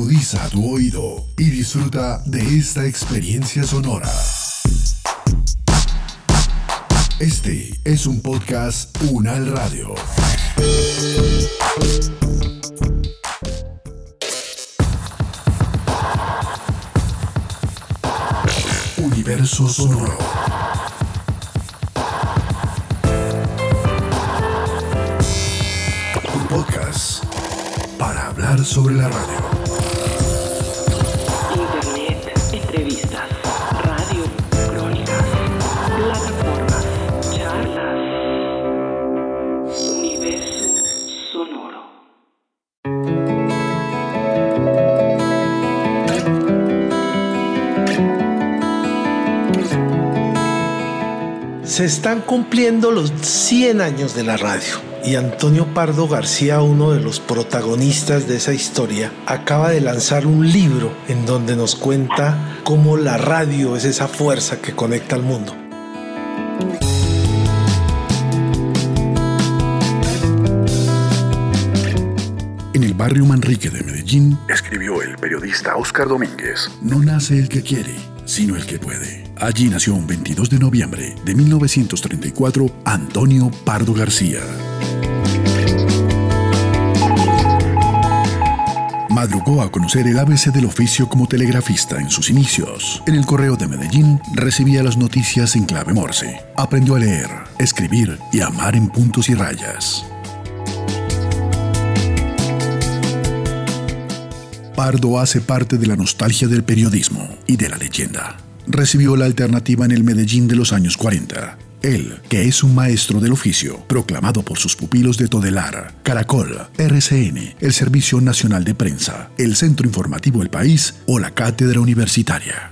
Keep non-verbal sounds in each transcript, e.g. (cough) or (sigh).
Agudiza tu oído y disfruta de esta experiencia sonora. Este es un podcast Unal Radio. Universo Sonoro. Un podcast para hablar sobre la radio. Se están cumpliendo los 100 años de la radio y Antonio Pardo García, uno de los protagonistas de esa historia, acaba de lanzar un libro en donde nos cuenta cómo la radio es esa fuerza que conecta al mundo. En el barrio Manrique de Medellín, escribió el periodista Oscar Domínguez, no nace el que quiere, sino el que puede. Allí nació un 22 de noviembre de 1934 Antonio Pardo García. Madrugó a conocer el ABC del oficio como telegrafista en sus inicios. En el correo de Medellín recibía las noticias en clave morse. Aprendió a leer, escribir y amar en puntos y rayas. Pardo hace parte de la nostalgia del periodismo y de la leyenda. Recibió la alternativa en el Medellín de los años 40. Él, que es un maestro del oficio, proclamado por sus pupilos de Todelar, Caracol, RCN, el Servicio Nacional de Prensa, el Centro Informativo El País o la Cátedra Universitaria.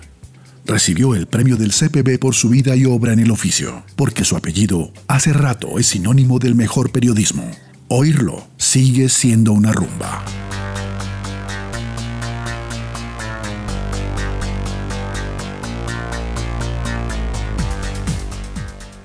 Recibió el premio del CPB por su vida y obra en el oficio, porque su apellido hace rato es sinónimo del mejor periodismo. Oírlo sigue siendo una rumba.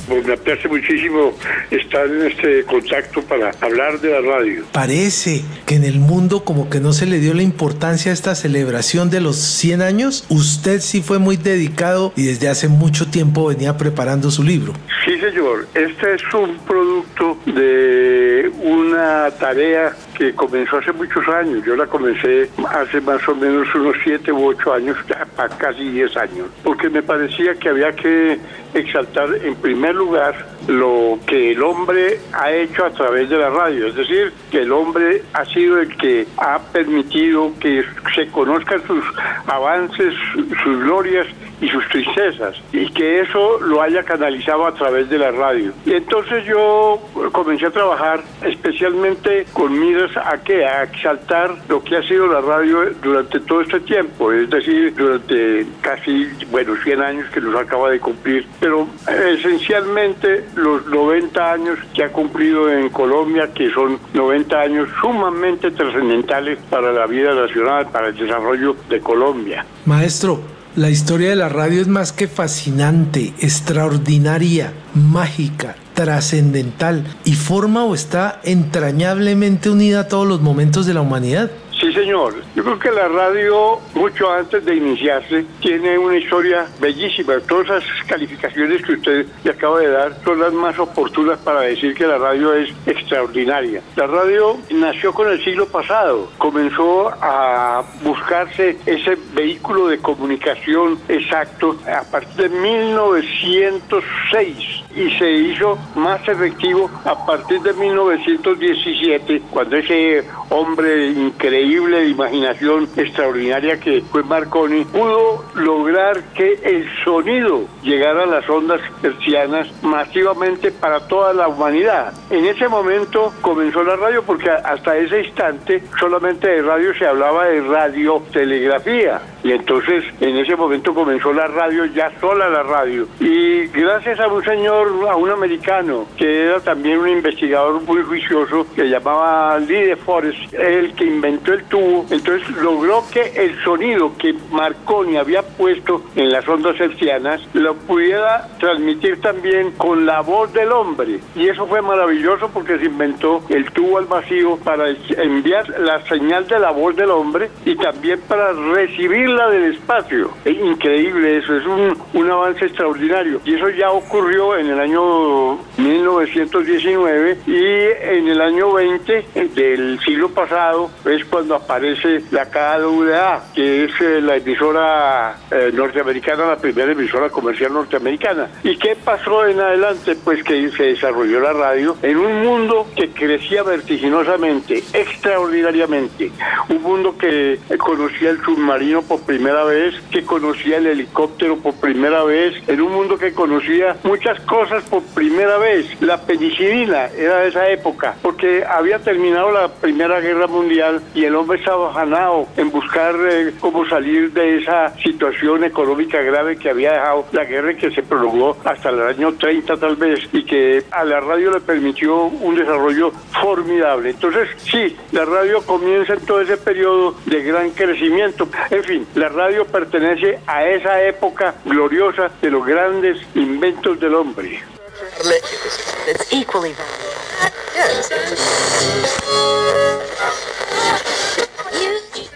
Pues me aprecia muchísimo estar en este contacto para hablar de la radio. Parece que en el mundo como que no se le dio la importancia a esta celebración de los 100 años. Usted sí fue muy dedicado y desde hace mucho tiempo venía preparando su libro. Sí, señor. Este es un producto de una tarea que comenzó hace muchos años. Yo la comencé hace más o menos unos 7 u 8 años, para casi 10 años, porque me parecía que había que exaltar en primer lugar lo que el hombre ha hecho a través de la radio, es decir, que el hombre ha sido el que ha permitido que se conozcan sus avances, sus glorias y sus tristezas, y que eso lo haya canalizado a través de la radio. Y entonces yo comencé a trabajar especialmente con miras a que a exaltar lo que ha sido la radio durante todo este tiempo, es decir, durante casi, bueno, 100 años que nos acaba de cumplir, pero esencialmente los 90 años que ha cumplido en Colombia, que son 90 años sumamente trascendentales para la vida nacional, para el desarrollo de Colombia. Maestro, la historia de la radio es más que fascinante, extraordinaria, mágica, trascendental y forma o está entrañablemente unida a todos los momentos de la humanidad. Señor. Yo creo que la radio, mucho antes de iniciarse, tiene una historia bellísima. Todas esas calificaciones que usted le acaba de dar son las más oportunas para decir que la radio es extraordinaria. La radio nació con el siglo pasado. Comenzó a buscarse ese vehículo de comunicación exacto a partir de 1906 y se hizo más efectivo a partir de 1917, cuando ese hombre increíble de imaginación extraordinaria que fue Marconi pudo lograr que el sonido llegara a las ondas hercianas masivamente para toda la humanidad. En ese momento comenzó la radio porque hasta ese instante solamente de radio se hablaba de radiotelegrafía y entonces en ese momento comenzó la radio, ya sola la radio. Y gracias a un señor, a un americano, que era también un investigador muy juicioso, que llamaba Lee de Forest, el que inventó el tubo, entonces logró que el sonido que Marconi había puesto en las ondas hercianas, lo pudiera transmitir también con la voz del hombre. Y eso fue maravilloso porque se inventó el tubo al vacío para enviar la señal de la voz del hombre y también para recibirla del espacio. Es increíble eso, es un, un avance extraordinario. Y eso ya ocurrió en el año 1919 y en el año 20 del siglo pasado es cuando aparece la KWA, que es eh, la emisora eh, norteamericana, la primera emisora comercial norteamericana. ¿Y qué pasó en adelante? Pues que se desarrolló la radio en un mundo que crecía vertiginosamente, extraordinariamente. Un mundo que conocía el submarino por primera vez, que conocía el helicóptero por primera vez, en un mundo que conocía muchas cosas por primera vez. La penicilina era de esa época, porque había terminado la Primera Guerra Mundial y el hombre estaba afanado en buscar eh, cómo salir de esa situación económica grave que había dejado la guerra que se prolongó hasta el año 30 tal vez y que a la radio le permitió un desarrollo formidable. Entonces, sí, la radio comienza en todo ese periodo de gran crecimiento. En fin, la radio pertenece a esa época gloriosa de los grandes inventos del hombre.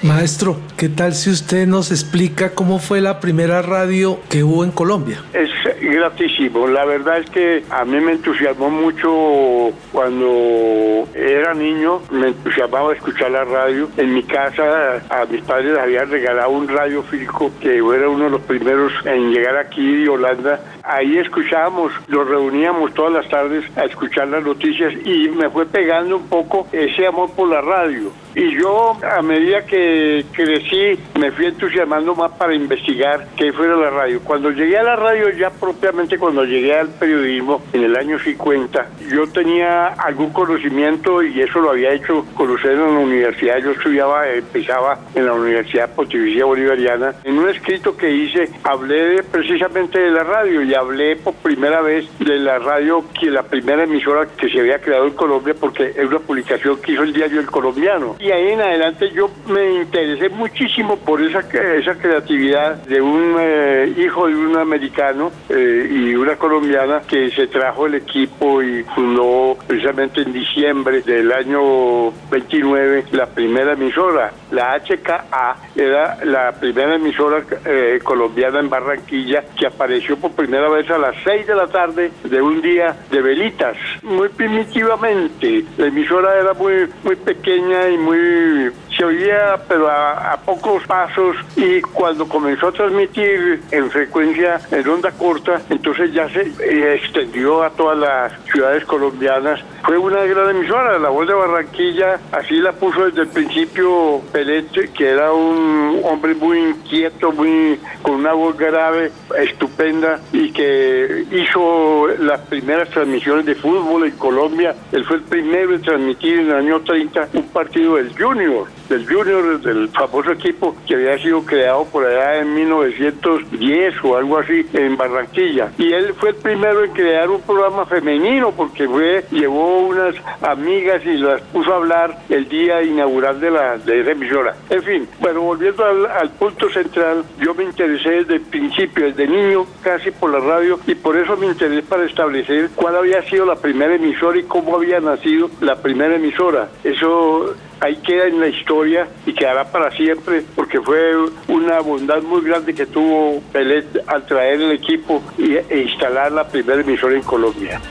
Maestro, ¿qué tal si usted nos explica cómo fue la primera radio que hubo en Colombia? Es gratísimo. La verdad es que a mí me entusiasmó mucho cuando era niño, me entusiasmaba escuchar la radio. En mi casa a mis padres les habían regalado un radio físico que era uno de los primeros en llegar aquí Holanda. Ahí escuchábamos, nos reuníamos todas las tardes a escuchar las noticias y me fue pegando un poco ese amor por la radio. Y yo, a medida que crecí, me fui entusiasmando más para investigar qué fuera la radio. Cuando llegué a la radio, ya propiamente cuando llegué al periodismo, en el año 50, yo tenía algún conocimiento y eso lo había hecho conocer en la universidad. Yo estudiaba, empezaba en la Universidad Pontificia Bolivariana. En un escrito que hice, hablé precisamente de la radio y hablé por primera vez de la radio, que la primera emisora que se había creado en Colombia, porque es una publicación que hizo el diario El Colombiano y ahí en adelante yo me interesé muchísimo por esa, esa creatividad de un eh, hijo de un americano eh, y una colombiana que se trajo el equipo y fundó precisamente en diciembre del año 29 la primera emisora. La HKA era la primera emisora eh, colombiana en Barranquilla que apareció por primera vez a las 6 de la tarde de un día de velitas, muy primitivamente. La emisora era muy, muy pequeña y muy se oía pero a, pocos pasos y cuando comenzó a transmitir en frecuencia en onda corta, entonces ya se eh, extendió a todas las ciudades colombianas. Fue una gran emisora, la voz de Barranquilla, así la puso desde el principio Pelete, que era un hombre muy inquieto, muy con una voz grave, estupenda y que hizo las primeras transmisiones de fútbol en Colombia. Él fue el primero en transmitir en el año 30 un partido del Junior, del Junior, del famoso equipo que había sido creado por allá en 1910 o algo así en Barranquilla. Y él fue el primero en crear un programa femenino porque fue, llevó unas amigas y las puso a hablar el día inaugural de la de esa emisora. En fin, bueno, volviendo al, punto central, yo me interesé desde el principio, desde niño, casi por la radio, y por eso me interesé para establecer cuál había sido la primera emisora y cómo había nacido la primera emisora. Eso ahí queda en la historia y quedará para siempre porque fue una bondad muy grande que tuvo Pelet al traer el equipo e instalar la primera emisora en Colombia.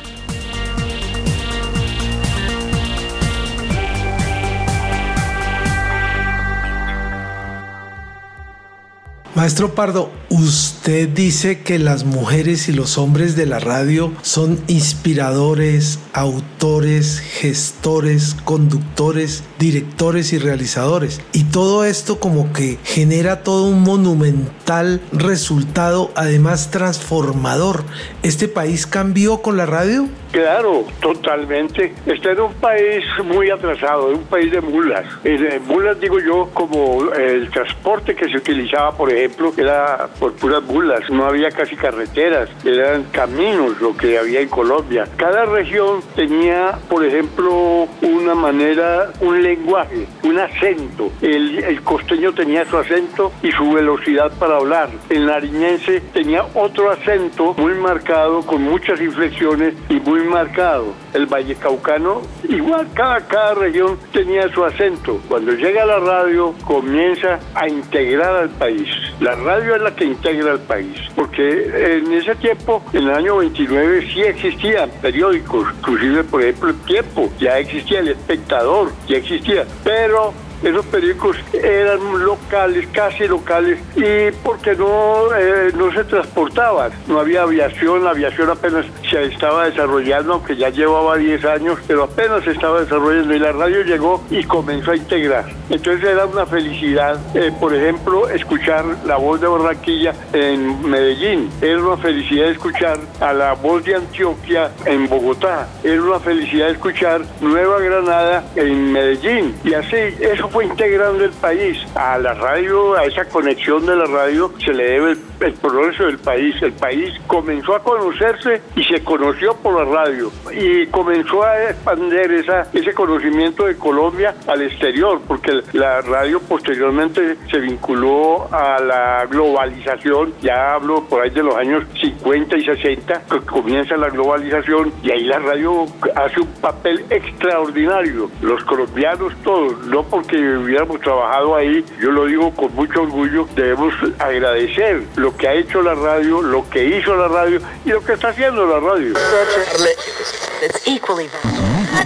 Maestro Pardo, usted dice que las mujeres y los hombres de la radio son inspiradores, autores, gestores, conductores, directores y realizadores. Y todo esto como que genera todo un monumental resultado, además transformador ¿Este país cambió con la radio? Claro, totalmente. Este era un país muy atrasado, un país de mulas. De mulas digo yo como el transporte que se utilizaba, por ejemplo, era por puras mulas. No había casi carreteras, eran caminos lo que había en Colombia. Cada región tenía, por ejemplo, una manera, un lenguaje, un acento. El, el costeño tenía su acento y su velocidad para hablar. El nariñense tenía otro acento muy marcado, con muchas inflexiones y muy marcado. El Valle Caucano, igual cada, cada región tenía su acento. Cuando llega la radio, comienza a integrar al país. La radio es la que integra al país, porque en ese tiempo, en el año 29, sí existían periódicos, inclusive, por ejemplo, El Tiempo, ya existía El Espectador, ya existía, pero esos periódicos eran locales, casi locales, y porque no, eh, no se transportaban, no había aviación, la aviación apenas se estaba desarrollando, aunque ya llevaba 10 años, pero apenas se estaba desarrollando y la radio llegó y comenzó a integrar. Entonces era una felicidad, eh, por ejemplo, escuchar la voz de Barranquilla en Medellín, era una felicidad escuchar a la voz de Antioquia en Bogotá, era una felicidad escuchar Nueva Granada en Medellín, y así, eso fue integrando el país. A la radio, a esa conexión de la radio, se le debe el, el progreso del país. El país comenzó a conocerse y se conoció por la radio. Y comenzó a expandir esa, ese conocimiento de Colombia al exterior, porque la radio posteriormente se vinculó a la globalización. Ya hablo por ahí de los años 50 y 60, que comienza la globalización y ahí la radio hace un papel extraordinario. Los colombianos todos, no porque hubiéramos trabajado ahí, yo lo digo con mucho orgullo, debemos agradecer lo que ha hecho la radio, lo que hizo la radio y lo que está haciendo la radio.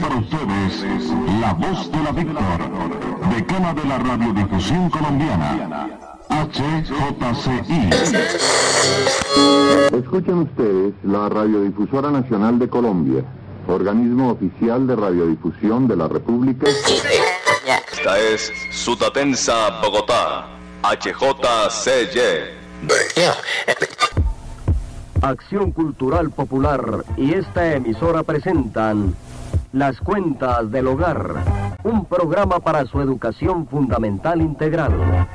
Para ustedes, la voz de la Víctor, decana de la radiodifusión colombiana, HJCI. Escuchen ustedes la Radiodifusora Nacional de Colombia, organismo oficial de radiodifusión de la República. Esta es Sutatensa, Bogotá, HJCY. Acción Cultural Popular y esta emisora presentan Las Cuentas del Hogar, un programa para su educación fundamental integral.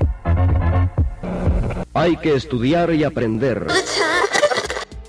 Hay que estudiar y aprender.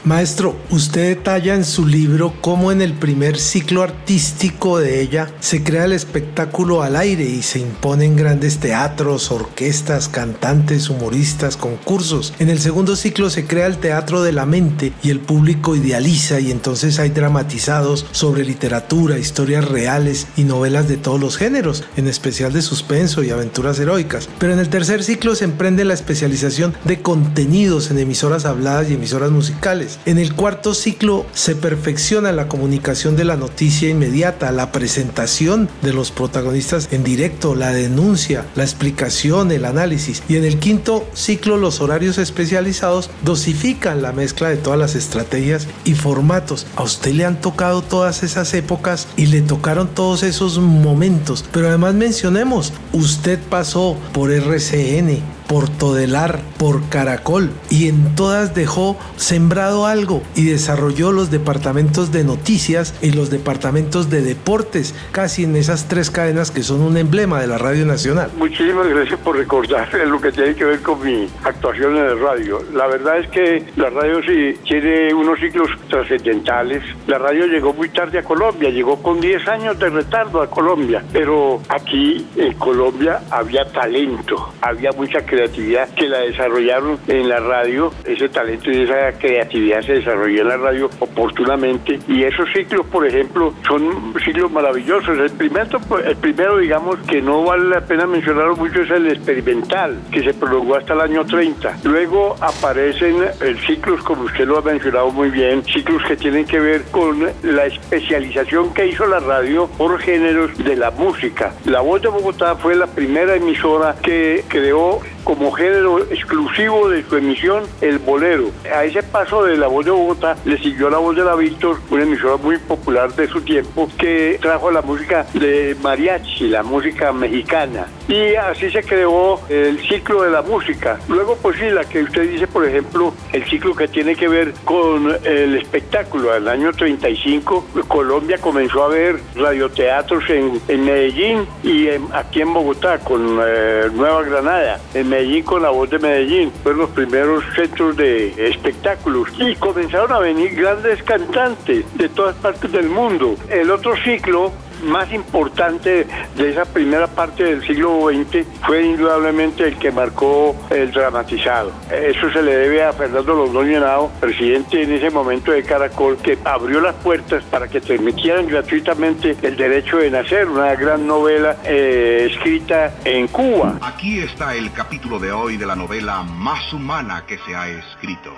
Maestro, usted detalla en su libro cómo en el primer ciclo artístico de ella se crea el espectáculo al aire y se imponen grandes teatros, orquestas, cantantes, humoristas, concursos. En el segundo ciclo se crea el teatro de la mente y el público idealiza y entonces hay dramatizados sobre literatura, historias reales y novelas de todos los géneros, en especial de suspenso y aventuras heroicas. Pero en el tercer ciclo se emprende la especialización de contenidos en emisoras habladas y emisoras musicales. En el cuarto ciclo se perfecciona la comunicación de la noticia inmediata, la presentación de los protagonistas en directo, la denuncia, la explicación, el análisis. Y en el quinto ciclo los horarios especializados dosifican la mezcla de todas las estrategias y formatos. A usted le han tocado todas esas épocas y le tocaron todos esos momentos. Pero además mencionemos, usted pasó por RCN, por Todelar, por Caracol y en todas dejó sembrado algo y desarrolló los departamentos de noticias y los departamentos de deportes, casi en esas tres cadenas que son un emblema de la Radio Nacional. Muchísimas gracias por recordar (laughs) lo que tiene que ver con mi actuación en el radio. La verdad es que la radio sí tiene unos ciclos trascendentales. La radio llegó muy tarde a Colombia, llegó con 10 años de retardo a Colombia, pero aquí en Colombia había talento, había mucha creatividad que la desarrollaron en la radio. Ese talento y esa creatividad se desarrolló en la radio oportunamente y esos ciclos, por ejemplo, son ciclos maravillosos. El primero, el primero digamos, que no vale la pena mencionarlo mucho es el experimental, que se prolongó hasta el año 30. Luego aparecen eh, ciclos, como usted lo ha mencionado muy bien, ciclos que tienen que ver con la especialización que hizo la radio por géneros de la música. La Voz de Bogotá fue la primera emisora que creó como género exclusivo de su emisión el bolero. A ese paso de la voz de Bogotá le siguió la voz de la Víctor, una emisora muy popular de su tiempo, que trajo la música de mariachi, la música mexicana. Y así se creó el ciclo de la música. Luego, pues sí, la que usted dice, por ejemplo, el ciclo que tiene que ver con el espectáculo. El año 35, Colombia comenzó a ver radioteatros en, en Medellín y aquí en Bogotá con eh, Nueva Granada. Medellín con la voz de Medellín. Fueron los primeros centros de espectáculos. Y comenzaron a venir grandes cantantes de todas partes del mundo. El otro ciclo más importante de esa primera parte del siglo XX fue indudablemente el que marcó el dramatizado. Eso se le debe a Fernando Londoño Henao, presidente en ese momento de Caracol, que abrió las puertas para que transmitieran gratuitamente El Derecho de Nacer, una gran novela eh, escrita en Cuba. Aquí está el capítulo de hoy de la novela más humana que se ha escrito.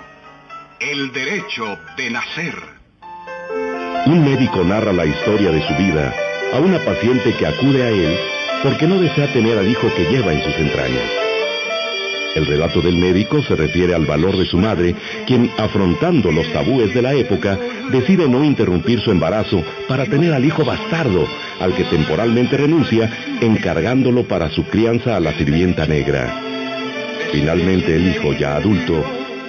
El Derecho de Nacer. Un médico narra la historia de su vida a una paciente que acude a él porque no desea tener al hijo que lleva en sus entrañas. El relato del médico se refiere al valor de su madre, quien, afrontando los tabúes de la época, decide no interrumpir su embarazo para tener al hijo bastardo, al que temporalmente renuncia, encargándolo para su crianza a la sirvienta negra. Finalmente el hijo, ya adulto,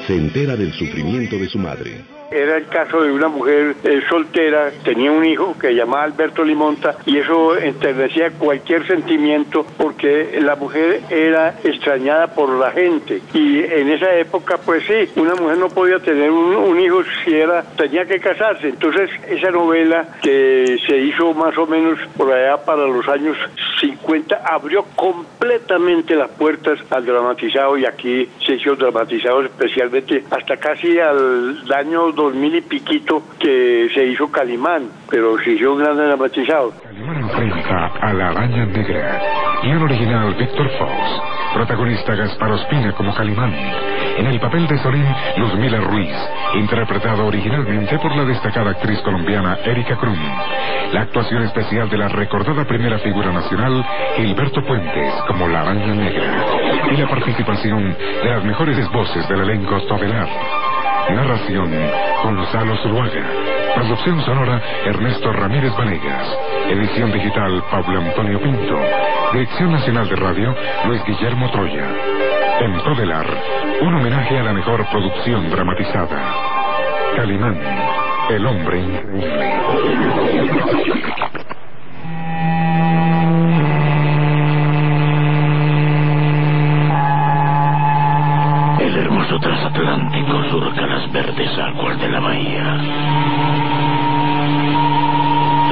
se entera del sufrimiento de su madre. Era el caso de una mujer eh, soltera, tenía un hijo que llamaba Alberto Limonta y eso enternecía cualquier sentimiento porque la mujer era extrañada por la gente y en esa época pues sí, una mujer no podía tener un, hijo si era, tenía que casarse. Entonces esa novela que se hizo más o menos por allá para los años 50 abrió completamente las puertas al dramatizado y aquí se hizo dramatizado especialmente hasta casi al año 2000 y piquito que se hizo Calimán, pero se hizo un gran dramatizado. Calimán enfrenta a la araña negra. Guión original Víctor Fox. Protagonista Gaspar Ospina como Calimán. En el papel de Solín, Luzmila Ruiz, interpretado originalmente por la destacada actriz colombiana Erika Krum. La actuación especial de la recordada primera figura nacional, Gilberto Puentes, como la araña negra. Y la participación de las mejores voces del elenco Tobelar. Narración, Gonzalo Zuluaga. Producción sonora, Ernesto Ramírez Vanegas. Edición digital, Pablo Antonio Pinto. Dirección Nacional de Radio, Luis Guillermo Troya. En Prodelar, un homenaje a la mejor producción dramatizada. Calimán, el hombre increíble. El hermoso transatlántico surca las verdes aguas de la bahía.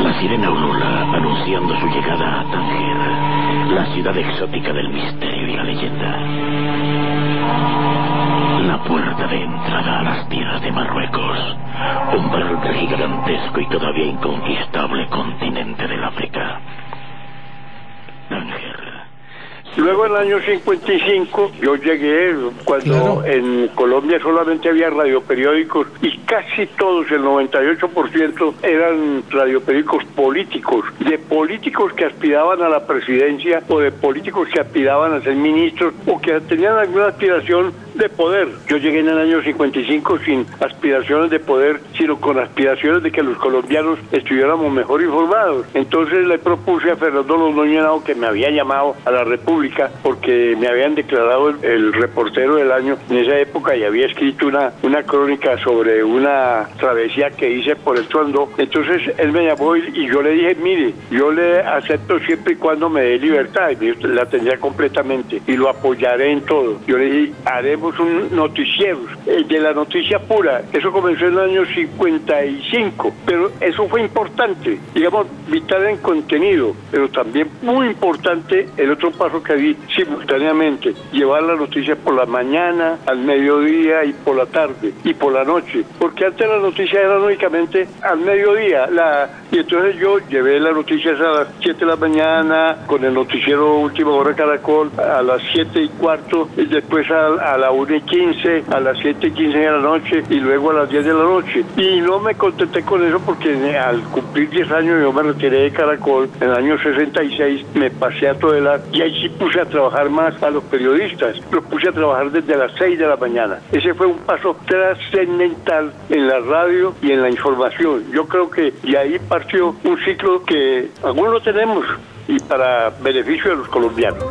La sirena ulula anunciando su llegada a Tánger, la ciudad exótica del misterio y la leyenda. La puerta de entrada a las tierras de Marruecos, umbral del gigantesco y todavía inconquistable continente del África. Tánger. Luego en el año 55 yo llegué cuando en Colombia solamente había radioperiódicos y casi todos, el 98% eran radioperiódicos políticos, de políticos que aspiraban a la presidencia o de políticos que aspiraban a ser ministros o que tenían alguna aspiración de poder. Yo llegué en el año 55 sin aspiraciones de poder, sino con aspiraciones de que los colombianos estuviéramos mejor informados. Entonces le propuse a Fernando Londoño Henao, que me había llamado a la República porque me habían declarado el, el reportero del año en esa época y había escrito una, una crónica sobre una travesía que hice por el Tondo. Entonces él me llamó y, yo le dije, mire, yo le acepto siempre y cuando me dé libertad, y la tendría completamente y lo apoyaré en todo. Yo le dije, haremos un noticiero de la noticia pura. Eso comenzó en el año 55, pero eso fue importante, digamos, vital en contenido, pero también muy importante el otro paso que di simultáneamente, llevar la noticia por la mañana, al mediodía y por la tarde y por la noche, porque antes la noticia era únicamente al mediodía, la Y entonces yo llevé las noticias a las 7 de la mañana, con el noticiero Última Hora Caracol a las 7 y cuarto, y después a, a la 1 y 15, a las 7 y 15 de la noche, y luego a las 10 de la noche. Y no me contenté con eso porque al cumplir 10 años yo me retiré de Caracol, en el año 66 me pasé a Todelar y ahí sí puse a trabajar más a los periodistas, los puse a trabajar desde las 6 de la mañana. Ese fue un paso trascendental en la radio y en la información. Yo creo que de ahí un ciclo que algunos tenemos y para beneficio de los colombianos.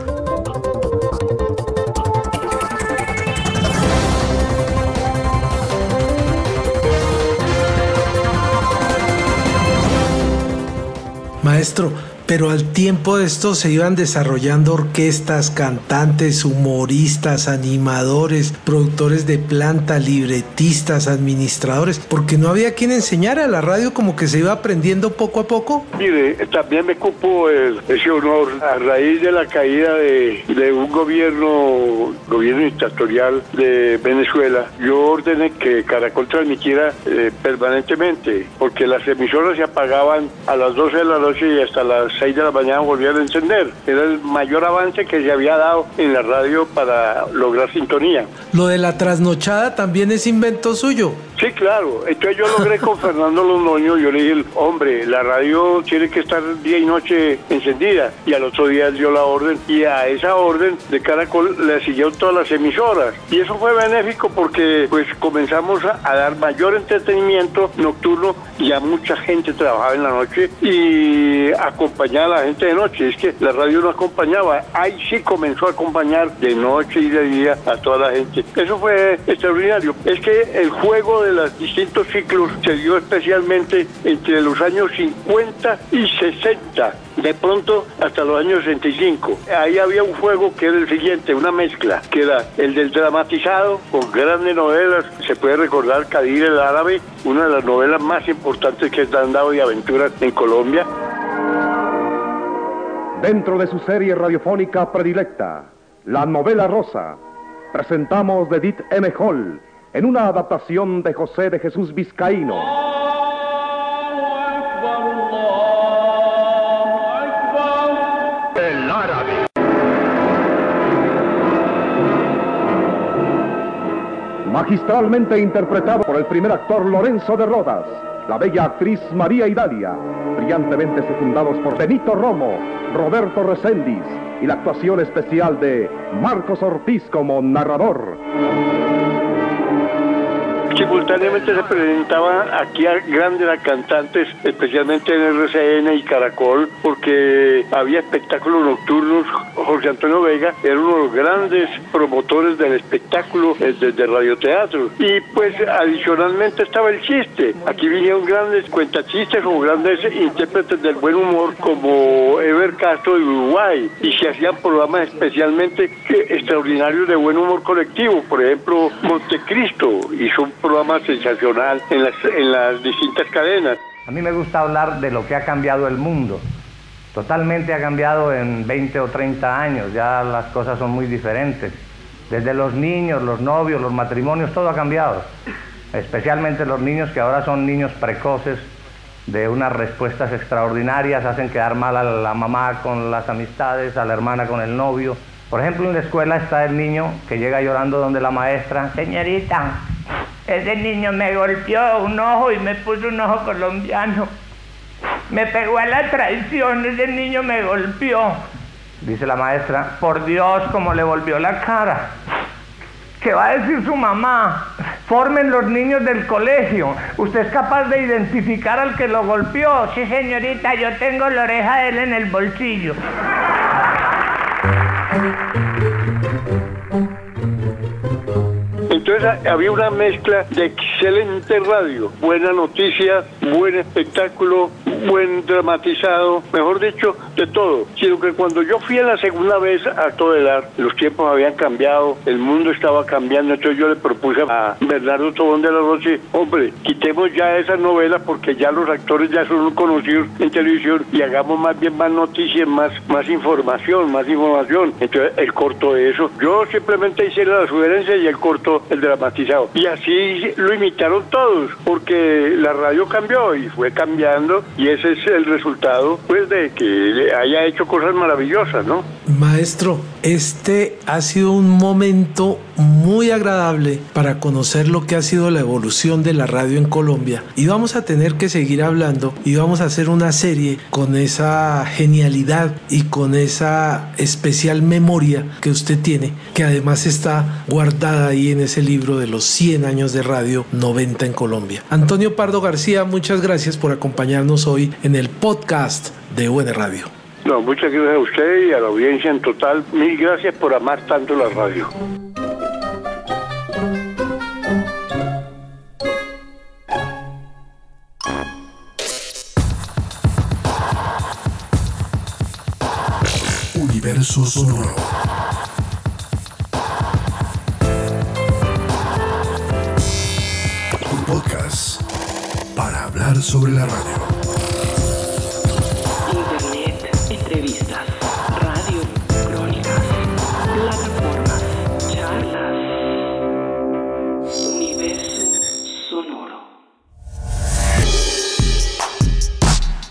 Maestro, pero al tiempo de esto se iban desarrollando orquestas, cantantes, humoristas, animadores, productores de planta, libretistas, administradores, porque no había quien enseñara la radio como que se iba aprendiendo poco a poco. Mire, también me cupo el, ese honor a raíz de la caída de, de un gobierno, gobierno dictatorial de Venezuela. Yo ordené que Caracol transmitiera eh, permanentemente, porque las emisoras se apagaban a las 12 de la noche y hasta las 6 de la mañana volvían a encender. Era el mayor avance que se había dado en la radio para lograr sintonía. Lo de la trasnochada también es invento suyo. Sí, claro. Entonces yo logré con (laughs) Fernando Londoño, yo le dije, hombre, la radio tiene que estar día y noche encendida. Y al otro día dio la orden y a esa orden de Caracol le siguieron todas las emisoras. Y eso fue benéfico porque pues comenzamos a, a dar mayor entretenimiento nocturno y a mucha gente trabajaba en la noche y acompañaba a la gente de noche. Es que la radio no acompañaba. Ahí sí comenzó a acompañar de noche y de día a toda la gente. Eso fue extraordinario. Es que el juego de los distintos ciclos se dio especialmente entre los años 50 y 60 de pronto hasta los años 65. Ahí había un juego que era el siguiente, una mezcla, que era el del dramatizado con grandes novelas. Se puede recordar Kadir el Árabe, una de las novelas más importantes que han dado de aventuras en Colombia. Dentro de su serie radiofónica predilecta, La novela rosa, presentamos de Edith M. Hall en una adaptación de José de Jesús Vizcaíno. El árabe. Magistralmente interpretado por el primer actor Lorenzo de Rodas, la bella actriz María Idalia, brillantemente secundados por Benito Romo, Roberto Reséndiz y la actuación especial de Marcos Ortiz como narrador. Simultáneamente se presentaban aquí a grandes cantantes, especialmente en RCN y Caracol, porque había espectáculos nocturnos. José Antonio Vega era uno de los grandes promotores del espectáculo eh, desde radioteatro. Y pues adicionalmente estaba el chiste. Aquí vinieron grandes cuentachistes o grandes intérpretes del buen humor como Ever Castro de Uruguay. Y se hacían programas especialmente extraordinarios de buen humor colectivo. Por ejemplo, Montecristo hizo un programa sensacional en las, en las distintas cadenas. A mí me gusta hablar de lo que ha cambiado el mundo. Totalmente ha cambiado en 20 o 30 años, ya las cosas son muy diferentes. Desde los niños, los novios, los matrimonios, todo ha cambiado. Especialmente los niños que ahora son niños precoces, de unas respuestas extraordinarias, hacen quedar mal a la mamá con las amistades, a la hermana con el novio. Por ejemplo, en la escuela está el niño que llega llorando donde la maestra, señorita, ese niño me golpeó un ojo y me puso un ojo colombiano. Me pegó a la traición, ese niño me golpeó. Dice la maestra, por Dios, cómo le volvió la cara. ¿Qué va a decir su mamá? Formen los niños del colegio. ¿Usted es capaz de identificar al que lo golpeó? Sí, señorita, yo tengo la oreja de él en el bolsillo. Había una mezcla de excelente radio, buena noticia, buen espectáculo, buen dramatizado, mejor dicho, de todo. Sino que cuando yo fui a la segunda vez a Todelar, los tiempos habían cambiado, el mundo estaba cambiando, entonces yo le propuse a Bernardo Tobón de la Roche, hombre, quitemos ya esas novelas porque ya los actores ya son conocidos en televisión y hagamos más bien más noticias, más, más información, más información. Entonces él cortó eso. Yo simplemente hice la sugerencia y él cortó el dramatizado. Y así lo imitaron todos, porque la radio cambió y fue cambiando y ese es el resultado pues de que haya hecho cosas maravillosas, ¿no? Maestro, este ha sido un momento muy agradable para conocer lo que ha sido la evolución de la radio en Colombia y vamos a tener que seguir hablando y vamos a hacer una serie con esa genialidad y con esa especial memoria que usted tiene, que además está guardada ahí en ese libro de los 100 años de radio 90 en Colombia. Antonio Pardo García, muchas gracias por acompañarnos hoy en el podcast de UN Radio. No, muchas gracias a usted y a la audiencia en total. Mil gracias por amar tanto la radio. Universo Sonoro. Sobre la radio.